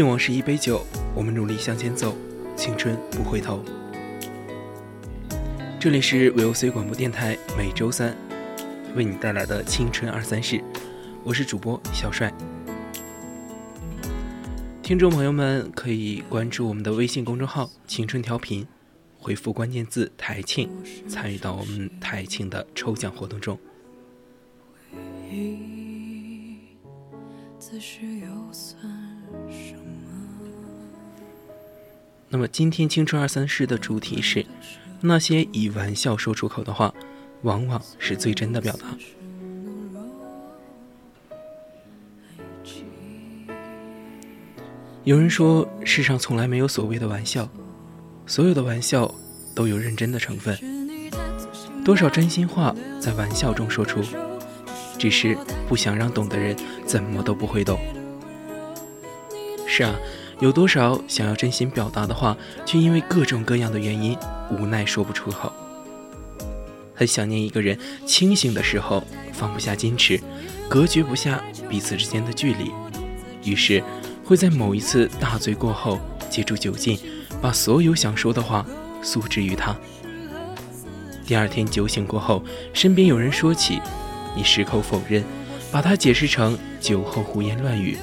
敬往事一杯酒，我们努力向前走，青春不回头。这里是 VOC 广播电台，每周三为你带来的青春二三事，我是主播小帅。听众朋友们可以关注我们的微信公众号“青春调频”，回复关键字“台庆”，参与到我们台庆的抽奖活动中。此时又算什那么今天青春二三事的主题是：那些以玩笑说出口的话，往往是最真的表达。有人说，世上从来没有所谓的玩笑，所有的玩笑都有认真的成分。多少真心话在玩笑中说出，只是不想让懂的人怎么都不会懂。是啊。有多少想要真心表达的话，却因为各种各样的原因无奈说不出口。很想念一个人，清醒的时候放不下矜持，隔绝不下彼此之间的距离，于是会在某一次大醉过后，借助酒劲，把所有想说的话诉之于他。第二天酒醒过后，身边有人说起，你矢口否认，把它解释成酒后胡言乱语。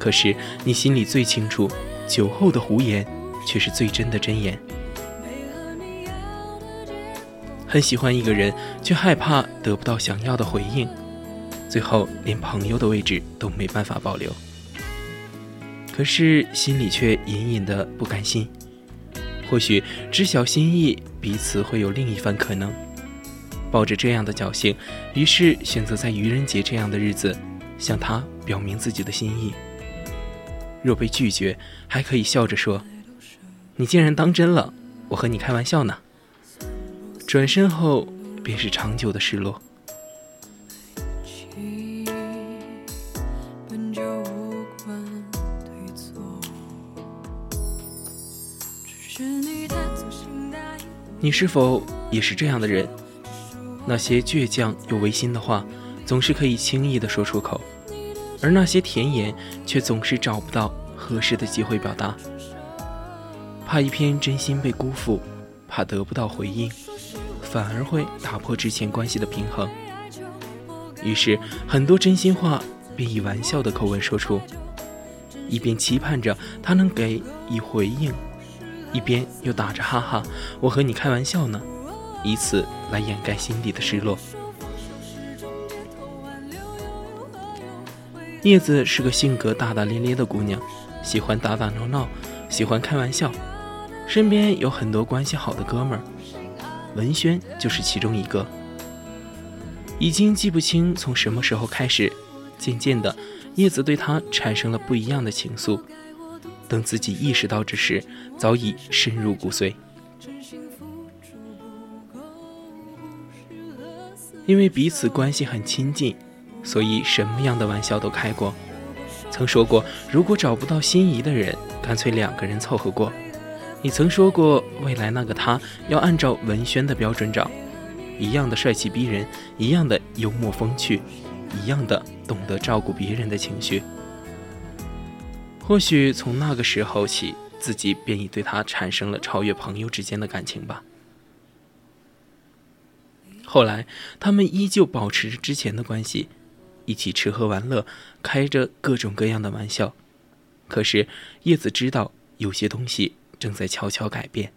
可是你心里最清楚，酒后的胡言却是最真的真言。很喜欢一个人，却害怕得不到想要的回应，最后连朋友的位置都没办法保留。可是心里却隐隐的不甘心，或许知晓心意，彼此会有另一番可能。抱着这样的侥幸，于是选择在愚人节这样的日子，向他表明自己的心意。若被拒绝，还可以笑着说：“你竟然当真了，我和你开玩笑呢。”转身后便是长久的失落。你是否也是这样的人？那些倔强又违心的话，总是可以轻易的说出口。而那些甜言，却总是找不到合适的机会表达，怕一片真心被辜负，怕得不到回应，反而会打破之前关系的平衡。于是，很多真心话便以玩笑的口吻说出，一边期盼着他能给以回应，一边又打着哈哈，我和你开玩笑呢，以此来掩盖心底的失落。叶子是个性格大大咧咧的姑娘，喜欢打打闹闹，喜欢开玩笑，身边有很多关系好的哥们儿，文轩就是其中一个。已经记不清从什么时候开始，渐渐的，叶子对他产生了不一样的情愫。等自己意识到之时，早已深入骨髓。因为彼此关系很亲近。所以，什么样的玩笑都开过。曾说过，如果找不到心仪的人，干脆两个人凑合过。你曾说过，未来那个他要按照文轩的标准找，一样的帅气逼人，一样的幽默风趣，一样的懂得照顾别人的情绪。或许从那个时候起，自己便已对他产生了超越朋友之间的感情吧。后来，他们依旧保持着之前的关系，一起吃喝玩乐，开着各种各样的玩笑。可是，叶子知道有些东西正在悄悄改变，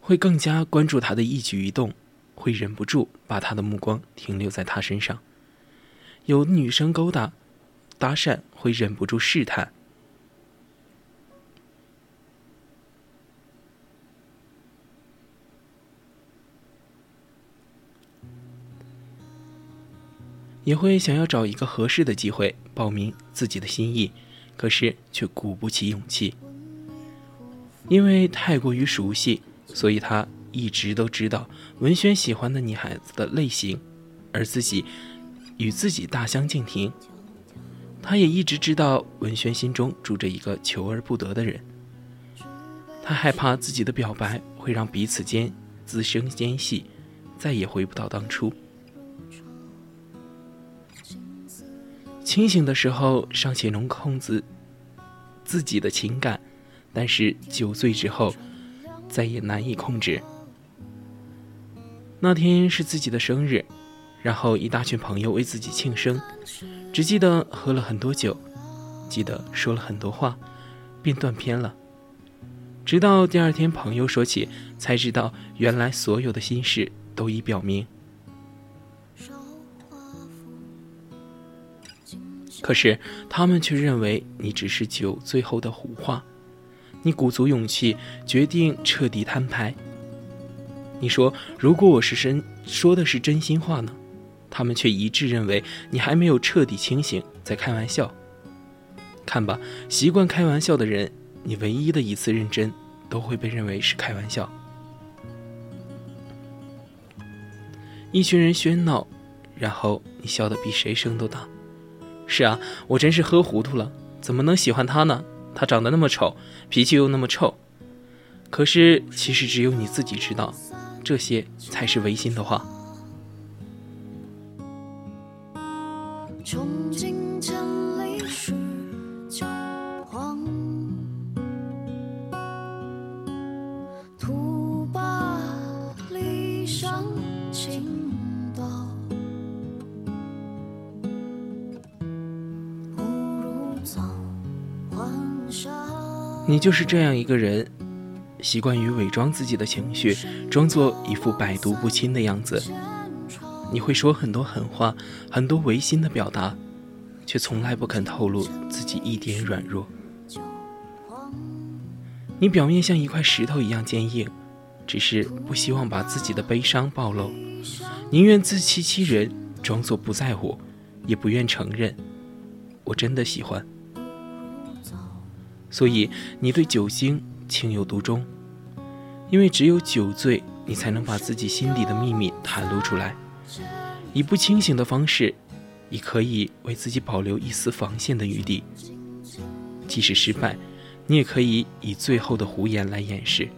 会更加关注他的一举一动，会忍不住把他的目光停留在他身上。有女生勾搭、搭讪，会忍不住试探。也会想要找一个合适的机会报名自己的心意，可是却鼓不起勇气。因为太过于熟悉，所以他一直都知道文轩喜欢的女孩子的类型，而自己与自己大相径庭。他也一直知道文轩心中住着一个求而不得的人，他害怕自己的表白会让彼此间滋生间隙，再也回不到当初。清醒的时候尚且能控制自己的情感，但是酒醉之后再也难以控制。那天是自己的生日，然后一大群朋友为自己庆生，只记得喝了很多酒，记得说了很多话，便断片了。直到第二天朋友说起，才知道原来所有的心事都已表明。可是他们却认为你只是酒醉后的胡话，你鼓足勇气决定彻底摊牌。你说如果我是真说的是真心话呢？他们却一致认为你还没有彻底清醒，在开玩笑。看吧，习惯开玩笑的人，你唯一的一次认真都会被认为是开玩笑。一群人喧闹，然后你笑得比谁声都大。是啊，我真是喝糊涂了，怎么能喜欢他呢？他长得那么丑，脾气又那么臭。可是，其实只有你自己知道，这些才是违心的话。你就是这样一个人，习惯于伪装自己的情绪，装作一副百毒不侵的样子。你会说很多狠话，很多违心的表达，却从来不肯透露自己一点软弱。你表面像一块石头一样坚硬，只是不希望把自己的悲伤暴露，宁愿自欺欺人，装作不在乎，也不愿承认我真的喜欢。所以你对酒精情有独钟，因为只有酒醉，你才能把自己心底的秘密袒露出来。以不清醒的方式，你可以为自己保留一丝防线的余地。即使失败，你也可以以最后的胡言来掩饰。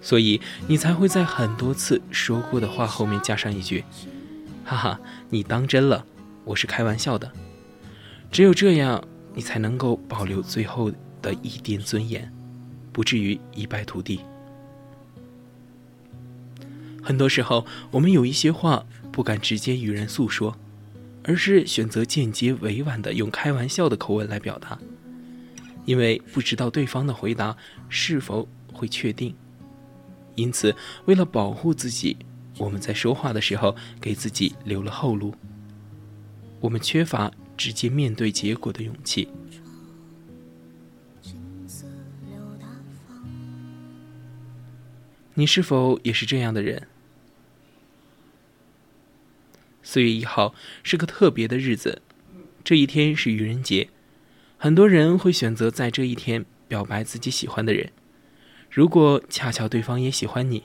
所以你才会在很多次说过的话后面加上一句：“哈哈，你当真了？我是开玩笑的。”只有这样。你才能够保留最后的一点尊严，不至于一败涂地。很多时候，我们有一些话不敢直接与人诉说，而是选择间接委婉的用开玩笑的口吻来表达，因为不知道对方的回答是否会确定。因此，为了保护自己，我们在说话的时候给自己留了后路。我们缺乏。直接面对结果的勇气。你是否也是这样的人？四月一号是个特别的日子，这一天是愚人节，很多人会选择在这一天表白自己喜欢的人。如果恰巧对方也喜欢你，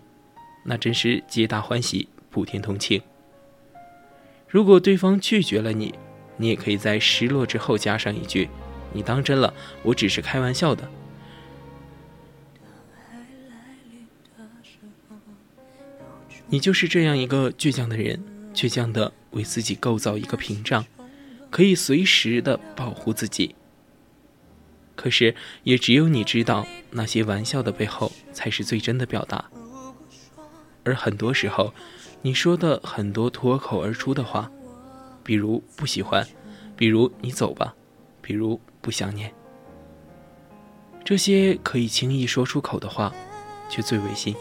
那真是皆大欢喜，普天同庆。如果对方拒绝了你，你也可以在失落之后加上一句：“你当真了，我只是开玩笑的。”你就是这样一个倔强的人，倔强的为自己构造一个屏障，可以随时的保护自己。可是，也只有你知道，那些玩笑的背后才是最真的表达。而很多时候，你说的很多脱口而出的话，比如不喜欢，比如你走吧，比如不想念，这些可以轻易说出口的话，却最违心。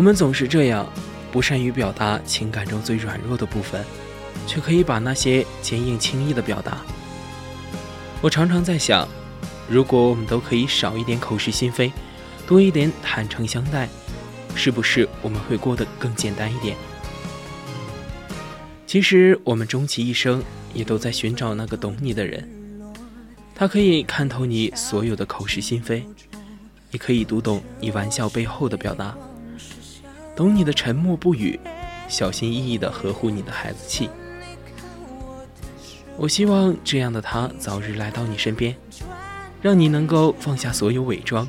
我们总是这样，不善于表达情感中最软弱的部分，却可以把那些坚硬轻易的表达。我常常在想，如果我们都可以少一点口是心非，多一点坦诚相待，是不是我们会过得更简单一点？其实我们终其一生，也都在寻找那个懂你的人，他可以看透你所有的口是心非，也可以读懂你玩笑背后的表达。懂你的沉默不语，小心翼翼地呵护你的孩子气。我希望这样的他早日来到你身边，让你能够放下所有伪装，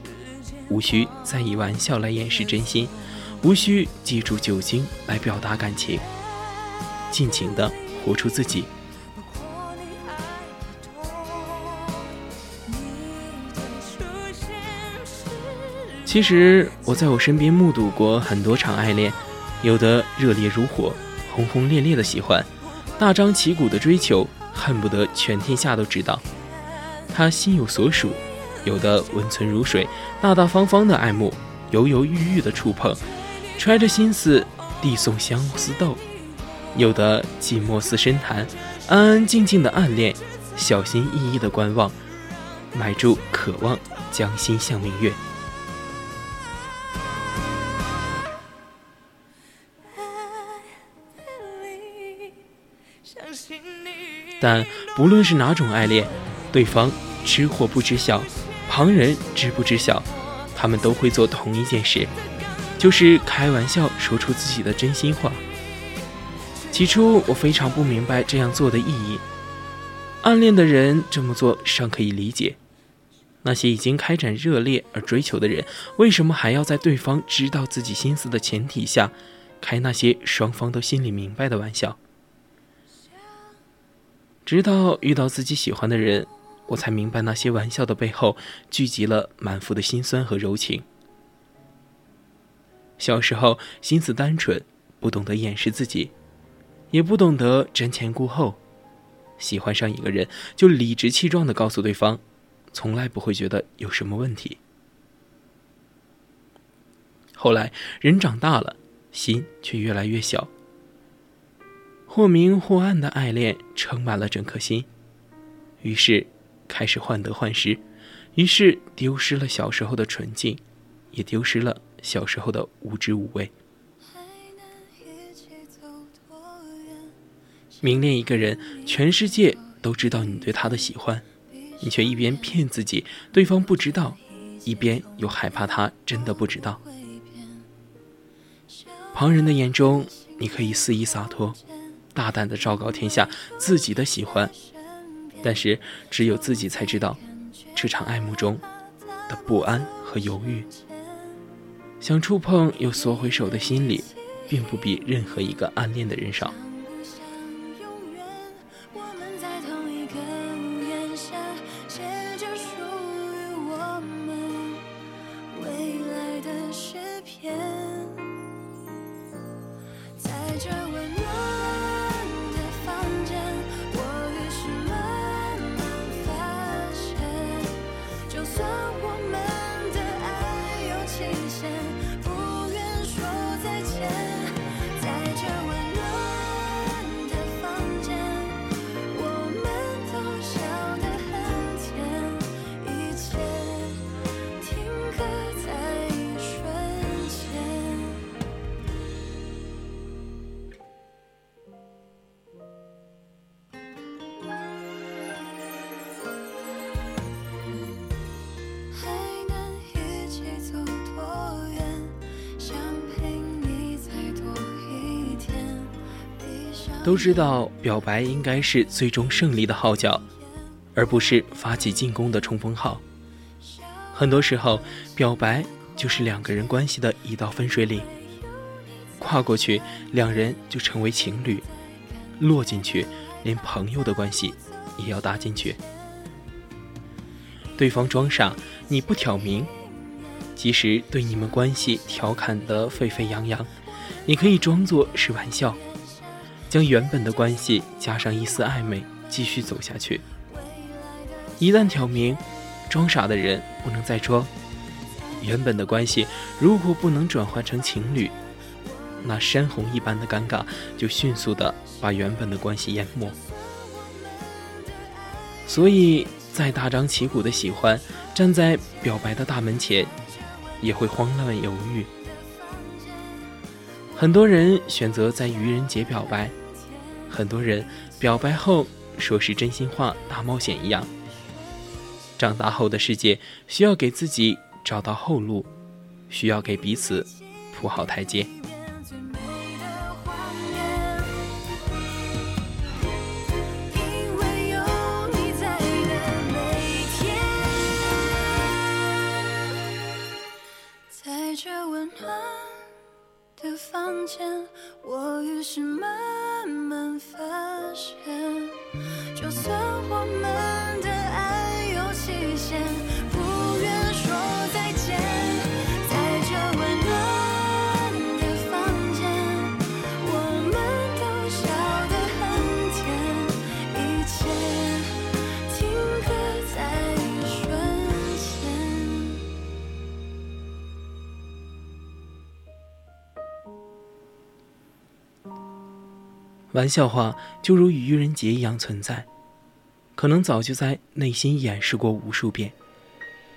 无需再以玩笑来掩饰真心，无需借助酒精来表达感情，尽情地活出自己。其实我在我身边目睹过很多场爱恋，有的热烈如火，轰轰烈烈的喜欢，大张旗鼓的追求，恨不得全天下都知道他心有所属；有的温存如水，大大方方的爱慕，犹犹豫豫的触碰，揣着心思递送相思豆；有的寂寞似深潭，安安静静的暗恋，小心翼翼的观望，埋住渴望，将心向明月。但不论是哪种爱恋，对方知或不知晓，旁人知不知晓，他们都会做同一件事，就是开玩笑说出自己的真心话。起初我非常不明白这样做的意义，暗恋的人这么做尚可以理解，那些已经开展热烈而追求的人，为什么还要在对方知道自己心思的前提下，开那些双方都心里明白的玩笑？直到遇到自己喜欢的人，我才明白那些玩笑的背后聚集了满腹的心酸和柔情。小时候心思单纯，不懂得掩饰自己，也不懂得瞻前顾后，喜欢上一个人就理直气壮的告诉对方，从来不会觉得有什么问题。后来人长大了，心却越来越小。或明或暗的爱恋撑满了整颗心，于是开始患得患失，于是丢失了小时候的纯净，也丢失了小时候的无知无畏。明恋一个人，全世界都知道你对他的喜欢，你却一边骗自己对方不知道，一边又害怕他真的不知道。旁人的眼中，你可以肆意洒脱。大胆的昭告天下自己的喜欢，但是只有自己才知道，这场爱慕中的不安和犹豫。想触碰又缩回手的心理，并不比任何一个暗恋的人少。都知道表白应该是最终胜利的号角，而不是发起进攻的冲锋号。很多时候，表白就是两个人关系的一道分水岭，跨过去，两人就成为情侣；落进去，连朋友的关系也要搭进去。对方装傻，你不挑明，即使对你们关系调侃得沸沸扬扬，你可以装作是玩笑。将原本的关系加上一丝暧昧，继续走下去。一旦挑明，装傻的人不能再装。原本的关系如果不能转换成情侣，那山洪一般的尴尬就迅速的把原本的关系淹没。所以，再大张旗鼓的喜欢，站在表白的大门前，也会慌乱犹豫。很多人选择在愚人节表白。很多人表白后说是真心话大冒险一样。长大后的世界需要给自己找到后路，需要给彼此铺好台阶。玩笑话就如愚人节一样存在，可能早就在内心演示过无数遍。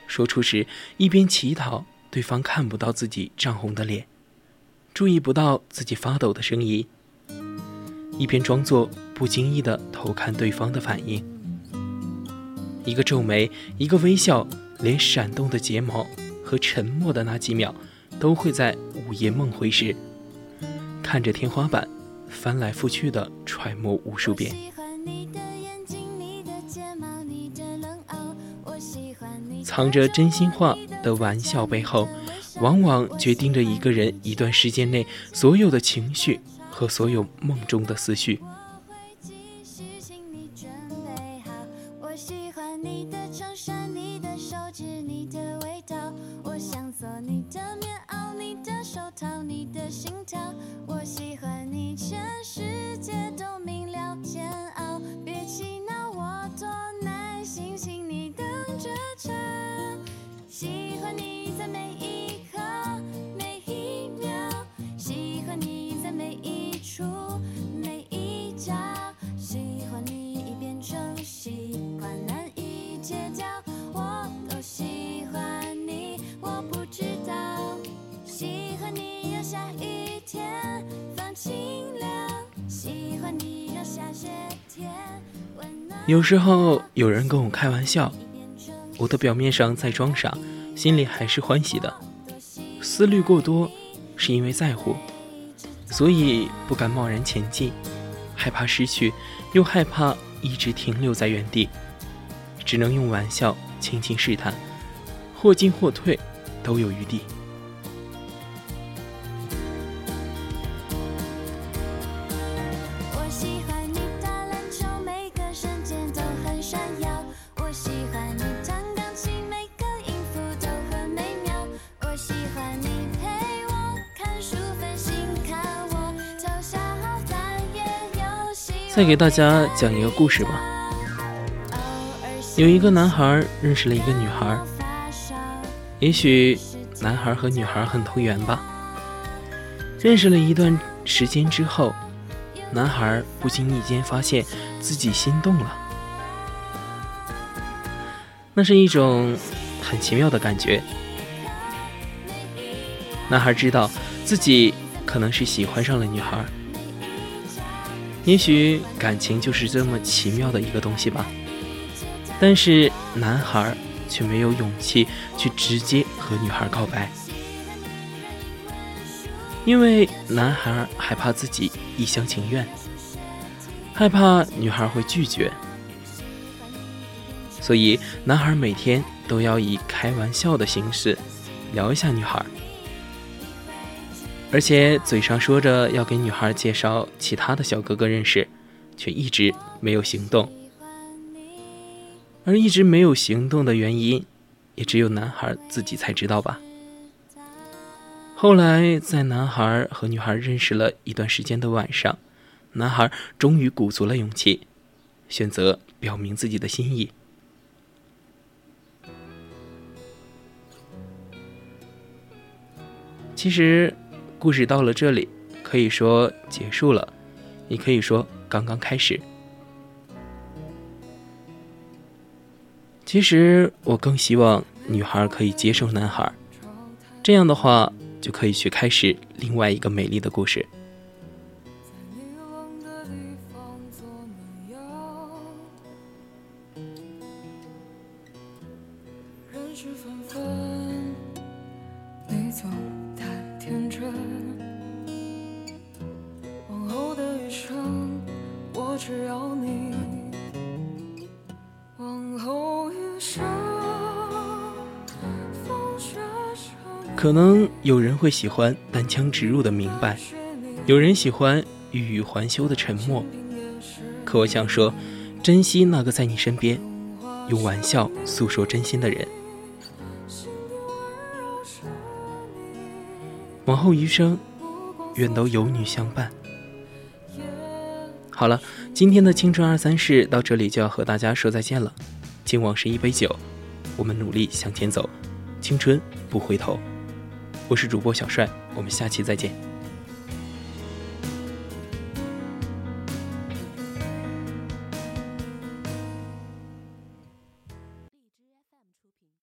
说出时，一边乞讨对方看不到自己涨红的脸，注意不到自己发抖的声音，一边装作不经意的偷看对方的反应。一个皱眉，一个微笑，连闪动的睫毛和沉默的那几秒，都会在午夜梦回时，看着天花板。翻来覆去的揣摩无数遍，藏着真心话的玩笑背后，往往决定着一个人一段时间内所有的情绪和所有梦中的思绪。有时候有人跟我开玩笑，我的表面上在装傻，心里还是欢喜的。思虑过多，是因为在乎，所以不敢贸然前进，害怕失去，又害怕一直停留在原地，只能用玩笑轻轻试探，或进或退，都有余地。再给大家讲一个故事吧。有一个男孩认识了一个女孩，也许男孩和女孩很投缘吧。认识了一段时间之后，男孩不经意间发现自己心动了，那是一种很奇妙的感觉。男孩知道自己可能是喜欢上了女孩。也许感情就是这么奇妙的一个东西吧，但是男孩却没有勇气去直接和女孩告白，因为男孩害怕自己一厢情愿，害怕女孩会拒绝，所以男孩每天都要以开玩笑的形式聊一下女孩，而且嘴上说着要给女孩介绍其他的小哥哥认识，却一直没有行动。而一直没有行动的原因，也只有男孩自己才知道吧。后来，在男孩和女孩认识了一段时间的晚上，男孩终于鼓足了勇气，选择表明自己的心意。其实，故事到了这里，可以说结束了，也可以说刚刚开始。其实，我更希望女孩可以接受男孩，这样的话。就可以去开始另外一个美丽的故事。人会喜欢单枪直入的明白，有人喜欢欲语还休的沉默。可我想说，珍惜那个在你身边，用玩笑诉说真心的人。往后余生，愿都有你相伴。好了，今天的青春二三事到这里就要和大家说再见了。敬往事一杯酒，我们努力向前走，青春不回头。我是主播小帅，我们下期再见。